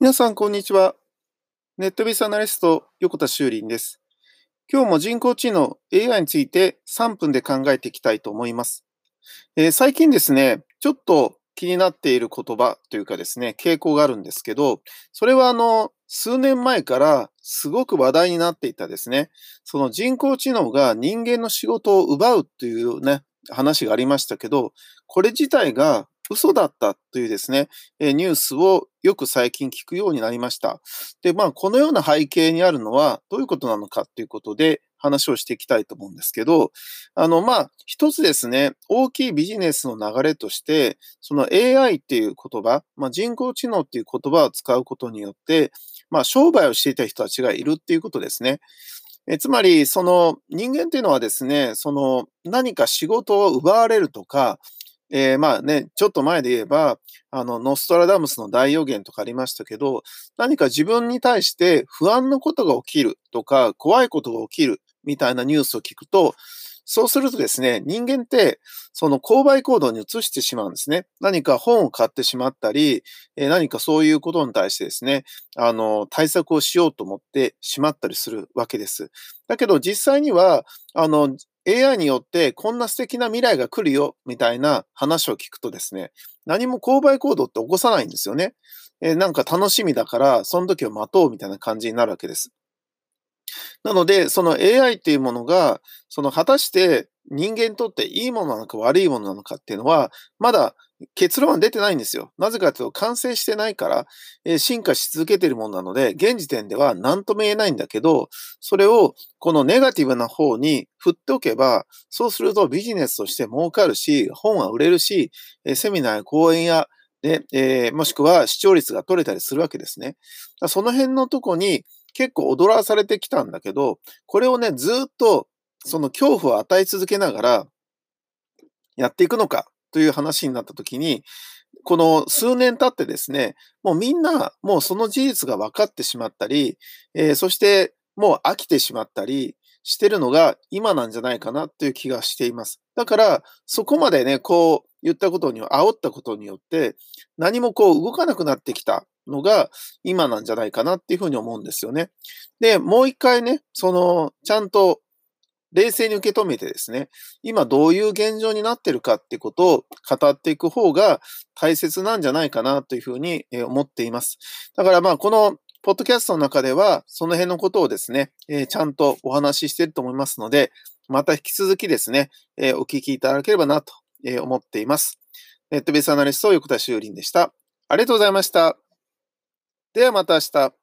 皆さん、こんにちは。ネットビスアナリスト、横田修林です。今日も人工知能 AI について3分で考えていきたいと思います。えー、最近ですね、ちょっと気になっている言葉というかですね、傾向があるんですけど、それはあの、数年前からすごく話題になっていたですね、その人工知能が人間の仕事を奪うというね、話がありましたけど、これ自体が嘘だったというですね、ニュースをよく最近聞くようになりました。で、まあ、このような背景にあるのはどういうことなのかということで話をしていきたいと思うんですけど、あの、まあ、一つですね、大きいビジネスの流れとして、その AI っていう言葉、まあ、人工知能っていう言葉を使うことによって、まあ、商売をしていた人たちがいるっていうことですね。えつまり、その人間っていうのはですね、その何か仕事を奪われるとか、えー、まあね、ちょっと前で言えば、あの、ノストラダムスの大予言とかありましたけど、何か自分に対して不安のことが起きるとか、怖いことが起きるみたいなニュースを聞くと、そうするとですね、人間ってその購買行動に移してしまうんですね。何か本を買ってしまったり、え何かそういうことに対してですね、あの、対策をしようと思ってしまったりするわけです。だけど実際には、あの、AI によってこんな素敵な未来が来るよ、みたいな話を聞くとですね、何も購買行動って起こさないんですよね。えー、なんか楽しみだから、その時を待とうみたいな感じになるわけです。なので、その AI っていうものが、その果たして人間にとっていいものなのか悪いものなのかっていうのは、まだ結論は出てないんですよ。なぜかというと、完成してないから、えー、進化し続けているものなので、現時点では何とも言えないんだけど、それをこのネガティブな方に振っておけば、そうするとビジネスとして儲かるし、本は売れるし、えー、セミナーや講演や、で、えー、もしくは視聴率が取れたりするわけですね。その辺のとこに結構踊らされてきたんだけど、これをね、ずっとその恐怖を与え続けながらやっていくのかという話になった時に、この数年経ってですね、もうみんなもうその事実が分かってしまったり、えー、そしてもう飽きてしまったりしてるのが今なんじゃないかなという気がしています。だから、そこまでね、こう言ったことに、煽ったことによって、何もこう動かなくなってきたのが今なんじゃないかなっていうふうに思うんですよね。で、もう一回ね、その、ちゃんと冷静に受け止めてですね、今どういう現状になってるかってことを語っていく方が大切なんじゃないかなというふうに思っています。だからまあこのポッドキャストの中ではその辺のことをですね、えちゃんとお話ししていると思いますので、また引き続きですね、えお聞きいただければなと思っています。ネットベースアナリスト横田修林でした。ありがとうございました。ではまた明日。